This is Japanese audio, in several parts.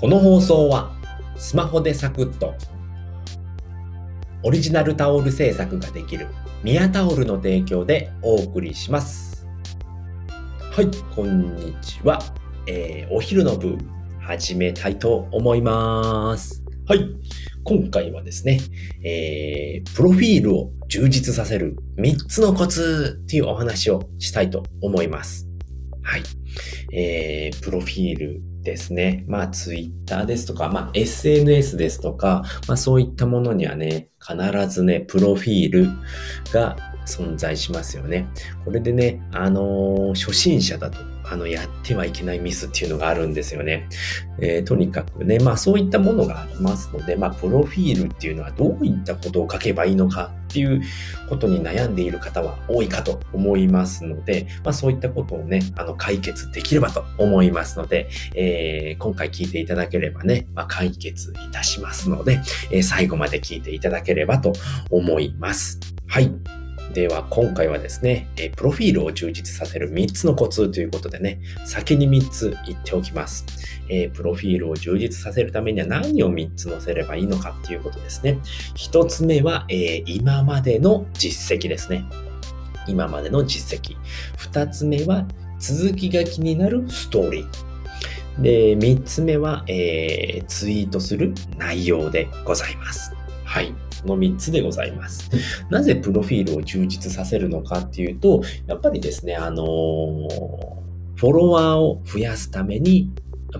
この放送はスマホでサクッとオリジナルタオル制作ができるミヤタオルの提供でお送りします。はい、こんにちは。えーお昼の部始めたいと思います。はい、今回はですね、えープロフィールを充実させる3つのコツっていうお話をしたいと思います。はい。えー、プロフィールですね。まあ、ツイッターですとか、まあ、SNS ですとか、まあ、そういったものにはね、必ずね、プロフィールが存在しますよね。これでね、あのー初心者だと、あの、やってはいけないミスっていうのがあるんですよね。えーとにかくね、まあ、そういったものがありますので、まあ、プロフィールっていうのはどういったことを書けばいいのかっていうことに悩んでいる方は多いかと思いますので、まあ、そういったことをね、あの、解決できればと思いますので、えー今回聞いていただければね、まあ、解決いたしますので、えー最後まで聞いていただければと思います。はい。では今回はですね、えプロフィールを充実させる3つのコツということでね、先に3つ言っておきます。えプロフィールを充実させるためには何を3つ載せればいいのかっていうことですね。1つ目は、え今までの実績ですね。今までの実績。2つ目は続きが気になるストーリー。で、3つ目は、えーツイートする内容でございます。はい。この3つでございます。なぜプロフィールを充実させるのかっていうと、やっぱりですね、あのフォロワーを増やすために、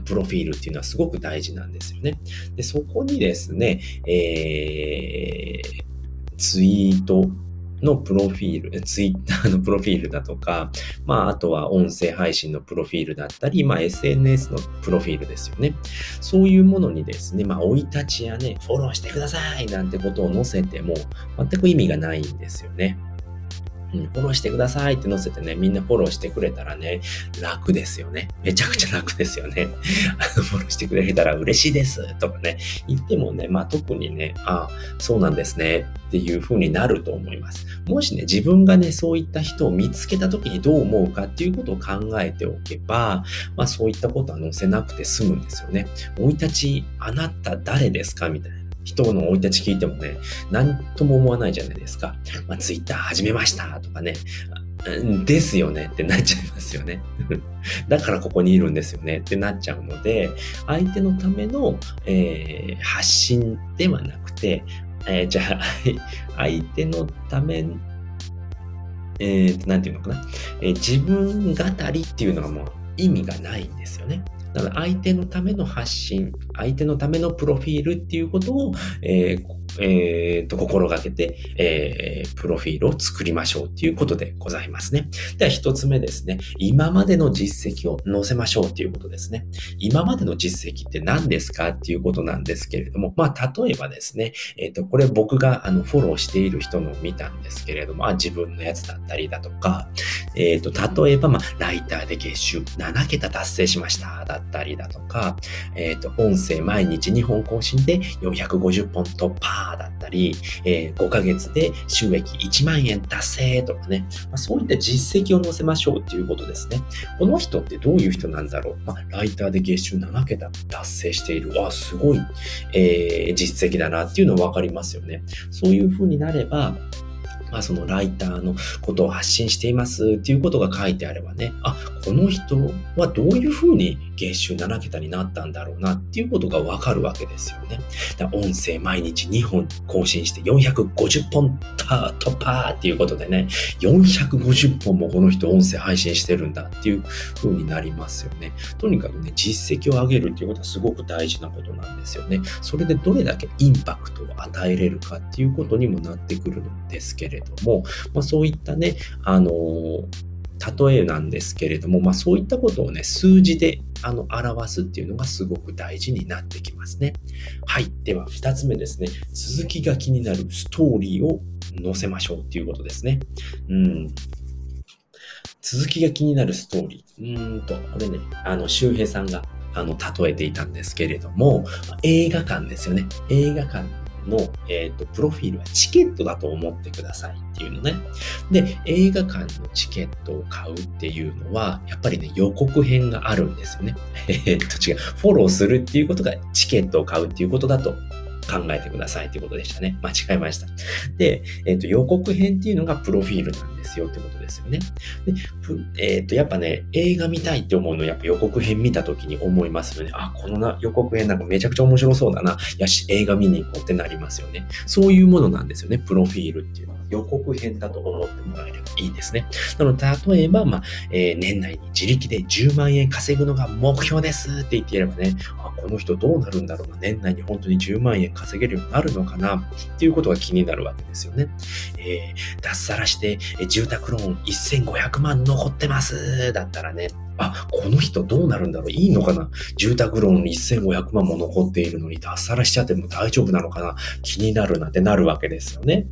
プロフィールっていうのはすごく大事なんですよね。で、そこにですね、えーツイートのプロフィール、ツイッターのプロフィールだとか、まあ、あとは音声配信のプロフィールだったり、まあ、SNS のプロフィールですよね。そういうものにですね、まあ、生い立ちやね、フォローしてくださいなんてことを載せても、全く意味がないんですよね。うん、フォローしてくださいって載せてね、みんなフォローしてくれたらね、楽ですよね。めちゃくちゃ楽ですよね。あの フォローしてくれたら嬉しいですとかね、言ってもね、まあ特にね、あそうなんですねっていう風になると思います。もしね、自分がね、そういった人を見つけた時にどう思うかっていうことを考えておけば、まあそういったことは載せなくて済むんですよね。生い立ち、あなた誰ですか？みたいな。人の生い立ち聞いてもね、何とも思わないじゃないですか。まあ、ツイッター始めましたとかね、ですよねってなっちゃいますよね。だからここにいるんですよねってなっちゃうので、相手のための、えー発信ではなくて、えーじゃあ、相手のため、えー、なんていうのかな、えー自分語りっていうのがもう意味がないんですよね。だから相手のための発信、相手のためのプロフィールっていうことを、えーえーと心がけて、えープロフィールを作りましょうっていうことでございますね。では一つ目ですね。今までの実績を載せましょうっていうことですね。今までの実績って何ですかっていうことなんですけれども、まあ例えばですね、えっ、と、これ僕があのフォローしている人のを見たんですけれども、あ自分のやつだったりだとか、えっ、と、例えば、まあ、ライターで月収7桁達成しましただったりだとか、えっ、と、音声毎日2本更新で450本突破だったり、えー5ヶ月で収益1万円達成とかね、まあ、そういった実績を載せましょうっていうことですね。この人ってどういう人なんだろうまあ、ライターで月収7桁達成している。わ、すごい、えー実績だなっていうの分かりますよね。そういうふうになれば、まあ、そのライターのことを発信していますっていうことが書いてあればね、あ、この人はどういうふうに月収7桁になったんだろうなっていうことがわかるわけですよね。だ音声毎日2本更新して450本突破っていうことでね、450本もこの人音声配信してるんだっていう風になりますよね。とにかくね、実績を上げるっていうことはすごく大事なことなんですよね。それでどれだけインパクトを与えれるかっていうことにもなってくるんですけれどれども、まあ、そういったね、あの例えなんですけれども、まあそういったことをね、数字であの表すっていうのがすごく大事になってきますね。はい。では、二つ目ですね。続きが気になるストーリーを載せましょうっていうことですね。うん。続きが気になるストーリー。うーんと、これね、あの、周平さんが、あの、例えていたんですけれども、映画館ですよね。映画館の、えっ、ー、と、プロフィールはチケットだと思ってくださいっていうのね。で、映画館のチケットを買うっていうのは、やっぱりね、予告編があるんですよね。えっと、違う。フォローするっていうことがチケットを買うっていうことだと考えてくださいということでしたね。間違えました。で、えっ、ー、と、予告編っていうのがプロフィールなんですですよってことですよね。で、えっ、と、やっぱね、映画見たいって思うのやっぱ予告編見た時に思いますよね。あ、このな予告編なんかめちゃくちゃ面白そうだな。やし、映画見に行こうってなりますよね。そういうものなんですよね、プロフィールっていうのは。予告編だと思ってもらえればいいですね。なので、例えば、まあ、えー、年内に自力で10万円稼ぐのが目標ですって言っていればね、あ、この人どうなるんだろうな。年内に本当に10万円稼げるようになるのかなっていうことが気になるわけですよね。えー、脱サラして、住宅ローン1500万残ってます。だったらね、あ、この人どうなるんだろう。いいのかな。住宅ローン1500万も残っているのに脱サラしちゃっても大丈夫なのかな。気になるなってなるわけですよね。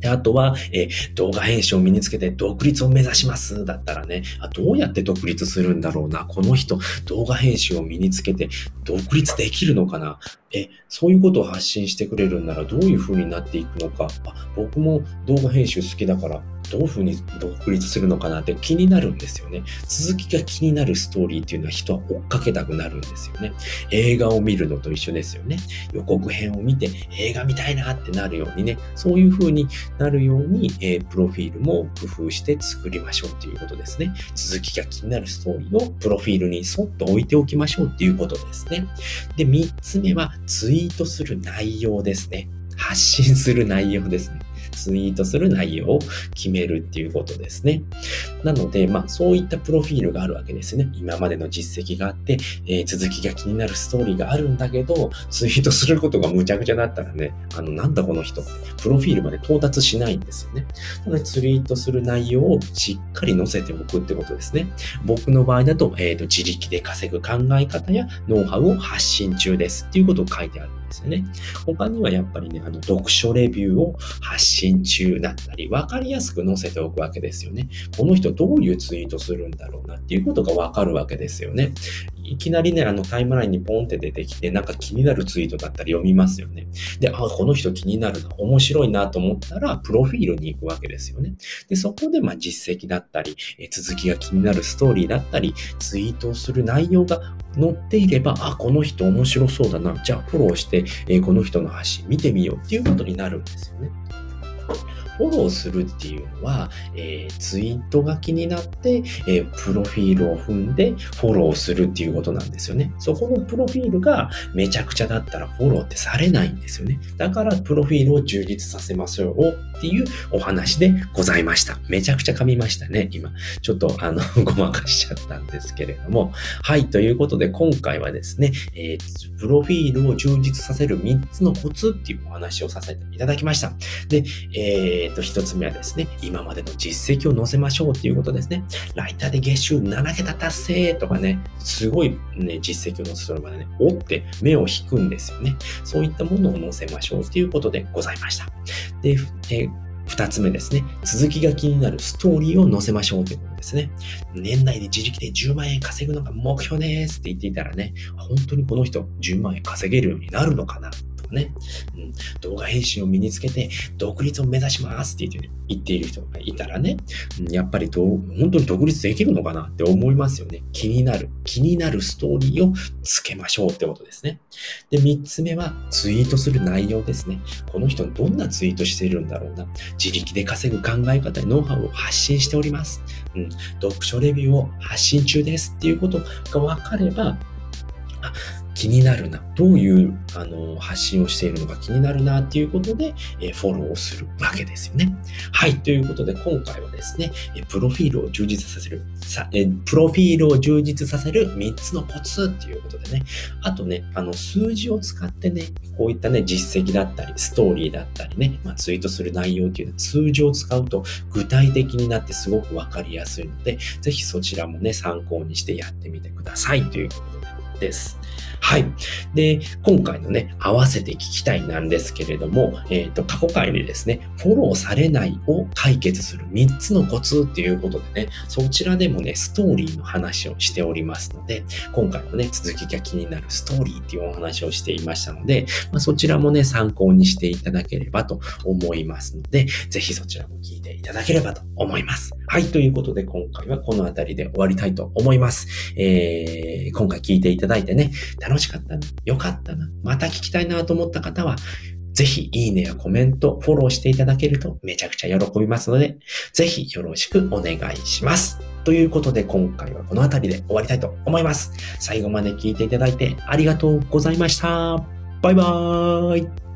で、あとは、え、動画編集を身につけて独立を目指します。だったらね。あ、どうやって独立するんだろうな。この人、動画編集を身につけて独立できるのかな。え、そういうことを発信してくれるんならどういう風になっていくのか。あ、僕も動画編集好きだからどういうふうに独立するのかなって気になるんですよね。続きが気になるストーリーっていうのは人は追っかけたくなるんですよね。映画を見るのと一緒ですよね。予告編を見て映画見たいなってなるようにね、そういうふうになるように、えー、プロフィールも工夫して作りましょうっていうことですね。続きが気になるストーリーをプロフィールに沿って置いておきましょうっていうことですね。で、3つ目はツイートする内容ですね。発信する内容ですね。ツイートする内容を決めるっていうことですね。なので、まあ、そういったプロフィールがあるわけですね。今までの実績があって、えー、続きが気になるストーリーがあるんだけど、ツイートすることがむちゃくちゃだったらね、あの、なんだこの人って、プロフィールまで到達しないんですよね。なので、ツイートする内容をしっかり載せておくってことですね。僕の場合だと、えっ、ー、と、自力で稼ぐ考え方やノウハウを発信中ですっていうことを書いてある。ですよね。他にはやっぱりね、あの、読書レビューを発信中だったり、わかりやすく載せておくわけですよね。この人どういうツイートするんだろうなっていうことがわかるわけですよね。いきなりね、あのタイムラインにポンって出てきて、なんか気になるツイートだったら読みますよね。で、あ、この人気になるな、面白いなと思ったら、プロフィールに行くわけですよね。で、そこで、まあ、実績だったり、え続きが気になるストーリーだったり、ツイートをする内容が載っていれば、あ、この人面白そうだな。じゃあフォローして、えこの人の発信見てみようっていうことになるんですよね。フォローするっていうのは、えー、ツイートが気になって、えー、プロフィールを踏んでフォローするっていうことなんですよね。そこのプロフィールがめちゃくちゃだったらフォローってされないんですよね。だからプロフィールを充実させますよっていうお話でございました。めちゃくちゃ噛みましたね、今。ちょっとあの、ごまかしちゃったんですけれども。はい、ということで今回はですね、えー、プロフィールを充実させる3つのコツっていうお話をさせていただきました。で、えーえっ、と、一つ目はですね、今までの実績を載せましょうっていうことですね。ライターで月収7桁達成とかね、すごいね、実績を載せるまでね、折って目を引くんですよね。そういったものを載せましょうっていうことでございました。で、えー二つ目ですね。続きが気になるストーリーを載せましょうということですね。年内で自力で10万円稼ぐのが目標ですって言っていたらね、本当にこの人10万円稼げるようになるのかなかね、うん、動画編集を身につけて独立を目指しますって言って言っている人がいたらね、やっぱりど本当に独立できるのかなって思いますよね。気になる、気になるストーリーをつけましょうってことですね。で、三つ目はツイートする内容ですね。この人どんなツイートしているんだろうな。自力で稼ぐ考え方やノウハウを発信しております。うん、読書レビューを発信中ですっていうことが分かれば、あ気になるな、どういうあの発信をしているのか気になるなっていうことで、えフォローをするわけですよね。はい、ということで今回はですね、えプロフィールを充実させるさえ、プロフィールを充実させる3つのコツっていうことでね、あとね、あの数字を使ってね、こういったね、実績だったり、ストーリーだったりね、まあ、ツイートする内容っていうのは数字を使うと具体的になってすごくわかりやすいので、ぜひそちらもね、参考にしてやってみてくださいということで。です。はい。で、今回のね、合わせて聞きたいなんですけれども、えっ、ー、と、過去回でですね、フォローされないを解決する3つのコツっていうことでね、そちらでもね、ストーリーの話をしておりますので、今回もね、続きが気になるストーリーっていうお話をしていましたので、まあ、そちらもね、参考にしていただければと思いますので、ぜひそちらも聞いていただければと思います。はい。ということで、今回はこの辺りで終わりたいと思います。えー、今回聞いていただだいてね、楽しかったな、良かったな、また聞きたいなと思った方は、ぜひ、いいねやコメント、フォローしていただけるとめちゃくちゃ喜びますので、ぜひよろしくお願いします。ということで、今回はこの辺りで終わりたいと思います。最後まで聞いていただいてありがとうございました。バイバーイ。